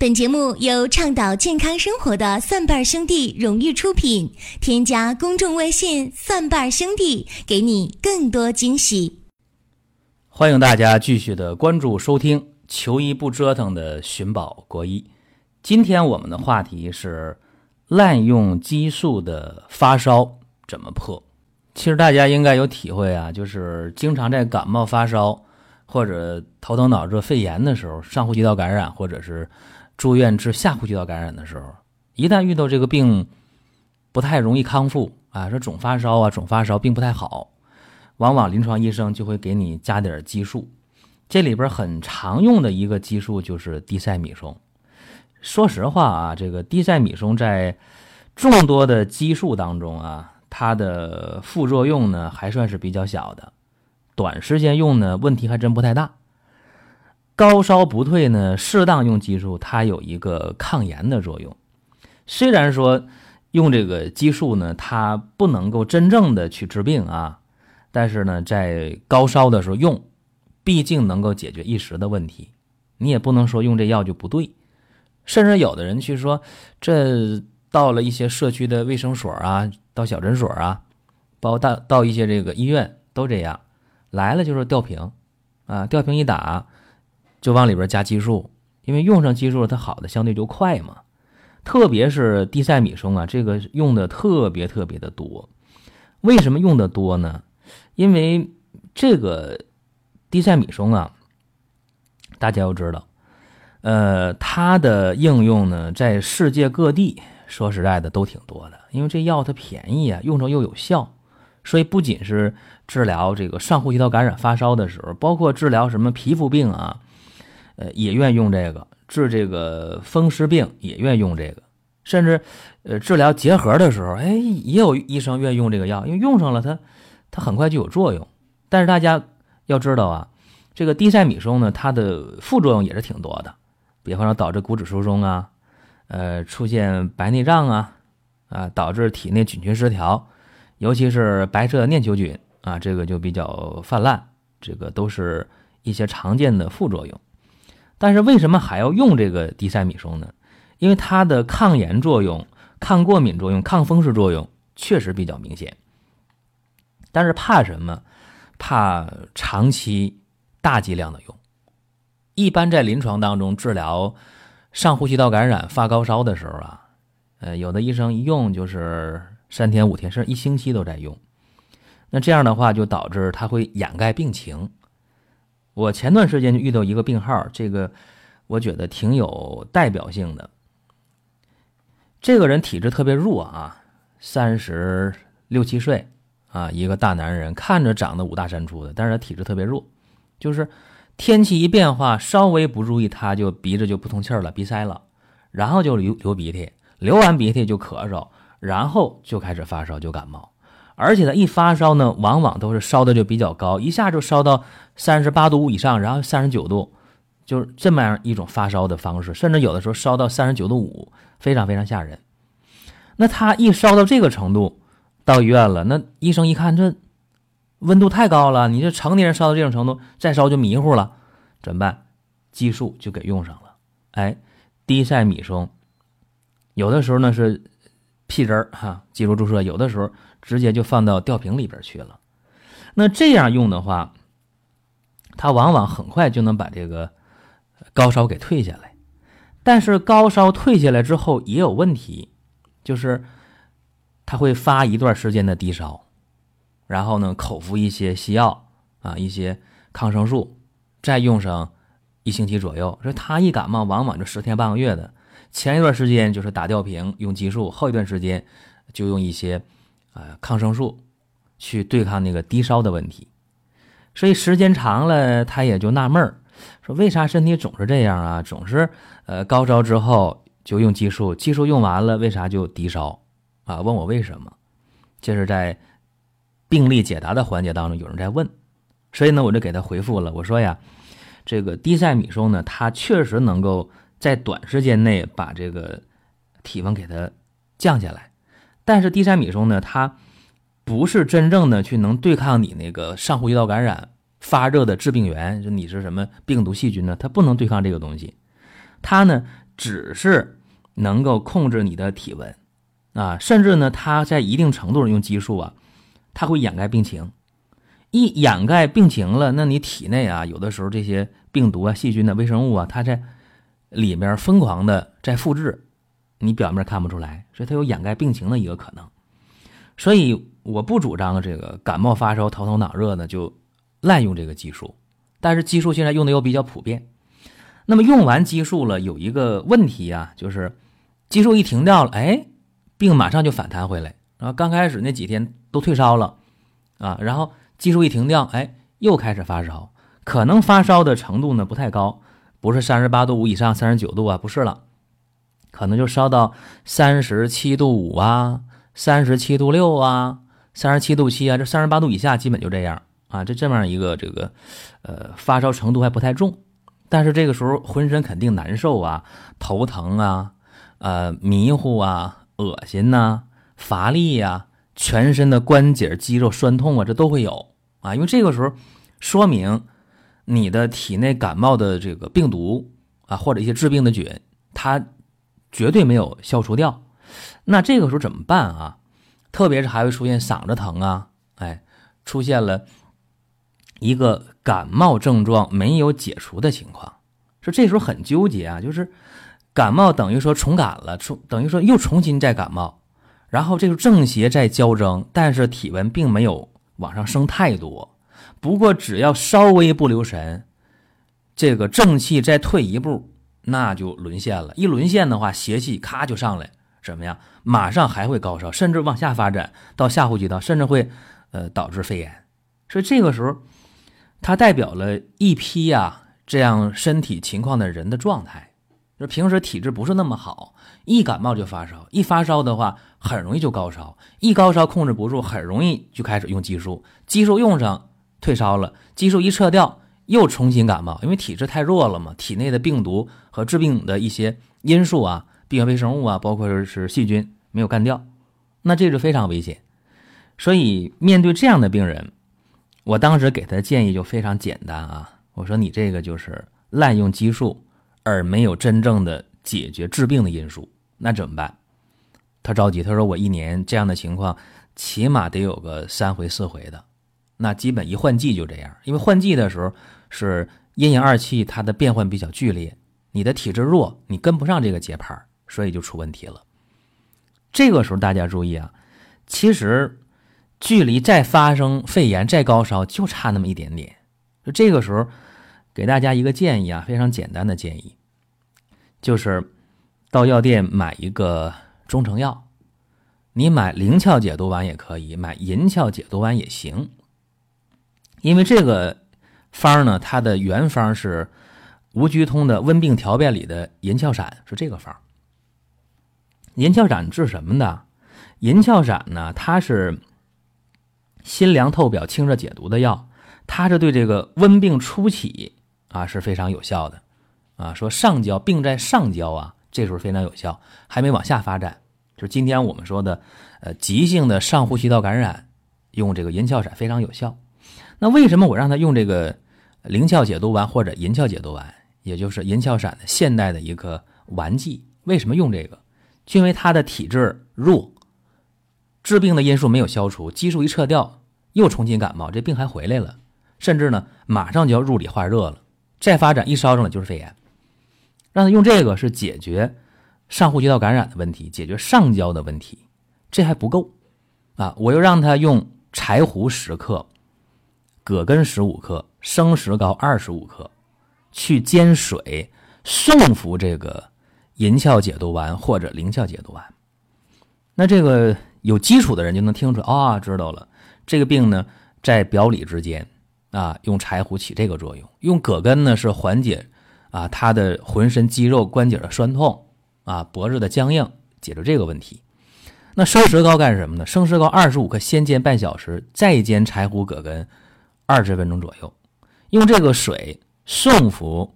本节目由倡导健康生活的蒜瓣兄弟荣誉出品。添加公众微信“蒜瓣兄弟”，给你更多惊喜。欢迎大家继续的关注收听“求医不折腾”的寻宝国医。今天我们的话题是滥用激素的发烧怎么破？其实大家应该有体会啊，就是经常在感冒发烧或者头疼脑热、肺炎的时候，上呼吸道感染或者是。住院治下呼吸道感染的时候，一旦遇到这个病不太容易康复啊，说总发烧啊，总发烧并不太好，往往临床医生就会给你加点激素。这里边很常用的一个激素就是地塞米松。说实话啊，这个地塞米松在众多的激素当中啊，它的副作用呢还算是比较小的，短时间用呢问题还真不太大。高烧不退呢，适当用激素，它有一个抗炎的作用。虽然说用这个激素呢，它不能够真正的去治病啊，但是呢，在高烧的时候用，毕竟能够解决一时的问题。你也不能说用这药就不对。甚至有的人去说，这到了一些社区的卫生所啊，到小诊所啊，包括到到一些这个医院都这样，来了就是吊瓶啊，吊瓶一打。就往里边加激素，因为用上激素它好的相对就快嘛。特别是地塞米松啊，这个用的特别特别的多。为什么用的多呢？因为这个地塞米松啊，大家要知道，呃，它的应用呢，在世界各地说实在的都挺多的。因为这药它便宜啊，用着又有效，所以不仅是治疗这个上呼吸道感染发烧的时候，包括治疗什么皮肤病啊。呃，也愿用这个治这个风湿病，也愿用这个，甚至，呃，治疗结核的时候，哎，也有医生愿用这个药，因为用上了它，它很快就有作用。但是大家要知道啊，这个地塞米松呢，它的副作用也是挺多的，比方说导致骨质疏松啊，呃，出现白内障啊，啊，导致体内菌群失调，尤其是白色念球菌啊，这个就比较泛滥，这个都是一些常见的副作用。但是为什么还要用这个地塞米松呢？因为它的抗炎作用、抗过敏作用、抗风湿作用确实比较明显。但是怕什么？怕长期大剂量的用。一般在临床当中治疗上呼吸道感染发高烧的时候啊，呃，有的医生一用就是三天五天，甚至一星期都在用。那这样的话就导致它会掩盖病情。我前段时间就遇到一个病号，这个我觉得挺有代表性的。这个人体质特别弱啊，三十六七岁啊，一个大男人，看着长得五大三粗的，但是他体质特别弱，就是天气一变化，稍微不注意，他就鼻子就不通气了，鼻塞了，然后就流流鼻涕，流完鼻涕就咳嗽，然后就开始发烧，就感冒。而且他一发烧呢，往往都是烧的就比较高，一下就烧到三十八度五以上，然后三十九度，就是这么样一种发烧的方式，甚至有的时候烧到三十九度五，非常非常吓人。那他一烧到这个程度，到医院了，那医生一看这温度太高了，你这成年人烧到这种程度，再烧就迷糊了，怎么办？激素就给用上了。哎，低塞米松，有的时候呢是屁汁儿哈，肌肉注射，有的时候。直接就放到吊瓶里边去了，那这样用的话，它往往很快就能把这个高烧给退下来。但是高烧退下来之后也有问题，就是它会发一段时间的低烧，然后呢口服一些西药啊，一些抗生素，再用上一星期左右。所以他一感冒，往往就十天半个月的。前一段时间就是打吊瓶用激素，后一段时间就用一些。呃，抗生素去对抗那个低烧的问题，所以时间长了，他也就纳闷儿，说为啥身体总是这样啊？总是呃高烧之后就用激素，激素用完了，为啥就低烧啊？问我为什么？这是在病例解答的环节当中有人在问，所以呢，我就给他回复了，我说呀，这个低塞米松呢，它确实能够在短时间内把这个体温给它降下来。但是地塞米松呢，它不是真正的去能对抗你那个上呼吸道感染发热的致病源，就你是什么病毒细菌呢？它不能对抗这个东西。它呢，只是能够控制你的体温啊，甚至呢，它在一定程度上用激素啊，它会掩盖病情。一掩盖病情了，那你体内啊，有的时候这些病毒啊、细菌的微生物啊，它在里面疯狂的在复制，你表面看不出来，所以它有掩盖病情的一个可能。所以我不主张这个感冒发烧、头疼脑热呢就滥用这个激素，但是激素现在用的又比较普遍。那么用完激素了，有一个问题啊，就是激素一停掉了，哎，病马上就反弹回来。然后刚开始那几天都退烧了啊，然后。激素一停掉，哎，又开始发烧，可能发烧的程度呢不太高，不是三十八度五以上，三十九度啊，不是了，可能就烧到三十七度五啊，三十七度六啊，三十七度七啊，这三十八度以下基本就这样。啊，这这么样一个这个，呃，发烧程度还不太重，但是这个时候浑身肯定难受啊，头疼啊，呃，迷糊啊，恶心呐，乏力呀，全身的关节肌肉酸痛啊，这都会有。啊，因为这个时候，说明你的体内感冒的这个病毒啊，或者一些致病的菌，它绝对没有消除掉。那这个时候怎么办啊？特别是还会出现嗓子疼啊，哎，出现了一个感冒症状没有解除的情况，说这时候很纠结啊，就是感冒等于说重感了，重等于说又重新再感冒，然后这个正邪在交争，但是体温并没有。往上升太多，不过只要稍微不留神，这个正气再退一步，那就沦陷了。一沦陷的话，邪气咔就上来，什么呀？马上还会高烧，甚至往下发展到下呼吸道，甚至会呃导致肺炎。所以这个时候，它代表了一批呀这样身体情况的人的状态。就平时体质不是那么好，一感冒就发烧，一发烧的话很容易就高烧，一高烧控制不住，很容易就开始用激素，激素用上退烧了，激素一撤掉又重新感冒，因为体质太弱了嘛，体内的病毒和致病的一些因素啊，病原微生物啊，包括是细菌没有干掉，那这就非常危险。所以面对这样的病人，我当时给他的建议就非常简单啊，我说你这个就是滥用激素。而没有真正的解决治病的因素，那怎么办？他着急，他说：“我一年这样的情况，起码得有个三回四回的。那基本一换季就这样，因为换季的时候是阴阳二气它的变换比较剧烈，你的体质弱，你跟不上这个节拍，所以就出问题了。这个时候大家注意啊，其实距离再发生肺炎、再高烧就差那么一点点，就这个时候。”给大家一个建议啊，非常简单的建议，就是到药店买一个中成药，你买灵窍解毒丸也可以，买银翘解毒丸也行。因为这个方呢，它的原方是吴居通的《温病调变》里的银翘散，是这个方。银翘散治什么的？银翘散呢，它是辛凉透表、清热解毒的药，它是对这个温病初起。啊，是非常有效的，啊，说上焦病在上焦啊，这时候非常有效，还没往下发展，就是今天我们说的，呃，急性的上呼吸道感染，用这个银翘散非常有效。那为什么我让他用这个灵窍解毒丸或者银翘解毒丸，也就是银翘散的现代的一个丸剂？为什么用这个？就因为他的体质弱，治病的因素没有消除，激素一撤掉，又重新感冒，这病还回来了，甚至呢，马上就要入里化热了。再发展一烧上了就是肺炎，让他用这个是解决上呼吸道感染的问题，解决上焦的问题，这还不够啊！我又让他用柴胡十克、葛根十五克、生石膏二十五克去煎水送服这个银翘解毒丸或者灵翘解毒丸。那这个有基础的人就能听出啊，知道了，这个病呢在表里之间。啊，用柴胡起这个作用，用葛根呢是缓解啊他的浑身肌肉关节的酸痛啊脖子的僵硬，解决这个问题。那生石膏干什么呢？生石膏二十五克，先煎半小时，再煎柴胡、葛根二十分钟左右，用这个水送服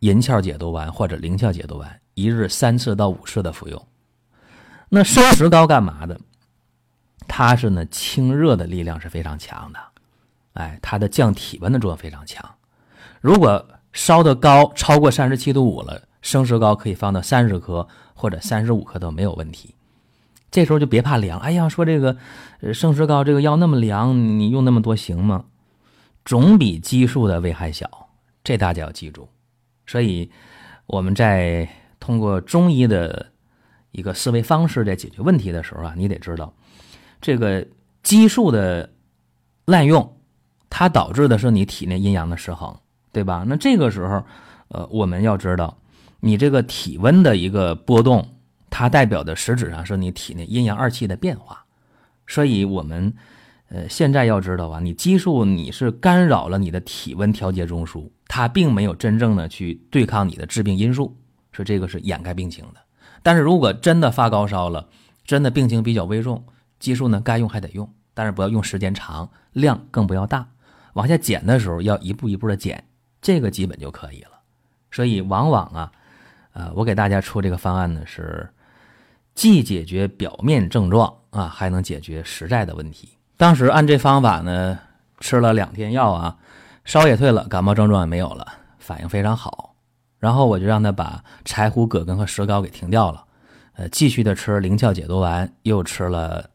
银翘解毒丸或者灵翘解毒丸，一日三次到五次的服用。那生石膏干嘛的？它是呢清热的力量是非常强的。哎，它的降体温的作用非常强。如果烧的高超过三十七度五了，生石膏可以放到三十克或者三十五克都没有问题。这时候就别怕凉，哎呀，说这个呃生石膏这个药那么凉，你用那么多行吗？总比激素的危害小，这大家要记住。所以我们在通过中医的一个思维方式在解决问题的时候啊，你得知道，这个激素的滥用，它导致的是你体内阴阳的失衡，对吧？那这个时候，呃，我们要知道，你这个体温的一个波动，它代表的实质上是你体内阴阳二气的变化，所以我们。呃，现在要知道啊，你激素你是干扰了你的体温调节中枢，它并没有真正的去对抗你的致病因素，说这个是掩盖病情的。但是如果真的发高烧了，真的病情比较危重，激素呢该用还得用，但是不要用时间长，量更不要大。往下减的时候要一步一步的减，这个基本就可以了。所以往往啊，呃，我给大家出这个方案呢是，既解决表面症状啊，还能解决实在的问题。当时按这方法呢，吃了两天药啊，烧也退了，感冒症状也没有了，反应非常好。然后我就让他把柴胡、葛根和石膏给停掉了，呃，继续的吃灵窍解毒丸，又吃了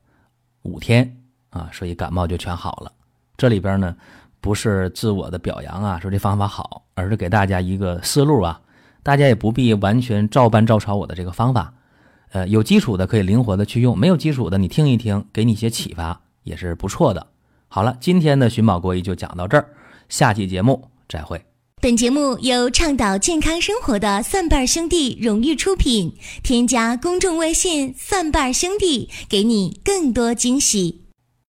五天啊，所以感冒就全好了。这里边呢，不是自我的表扬啊，说这方法好，而是给大家一个思路啊，大家也不必完全照搬照抄我的这个方法，呃，有基础的可以灵活的去用，没有基础的你听一听，给你一些启发。也是不错的。好了，今天的寻宝国医就讲到这儿，下期节目再会。本节目由倡导健康生活的蒜瓣兄弟荣誉出品，添加公众微信“蒜瓣兄弟”，给你更多惊喜。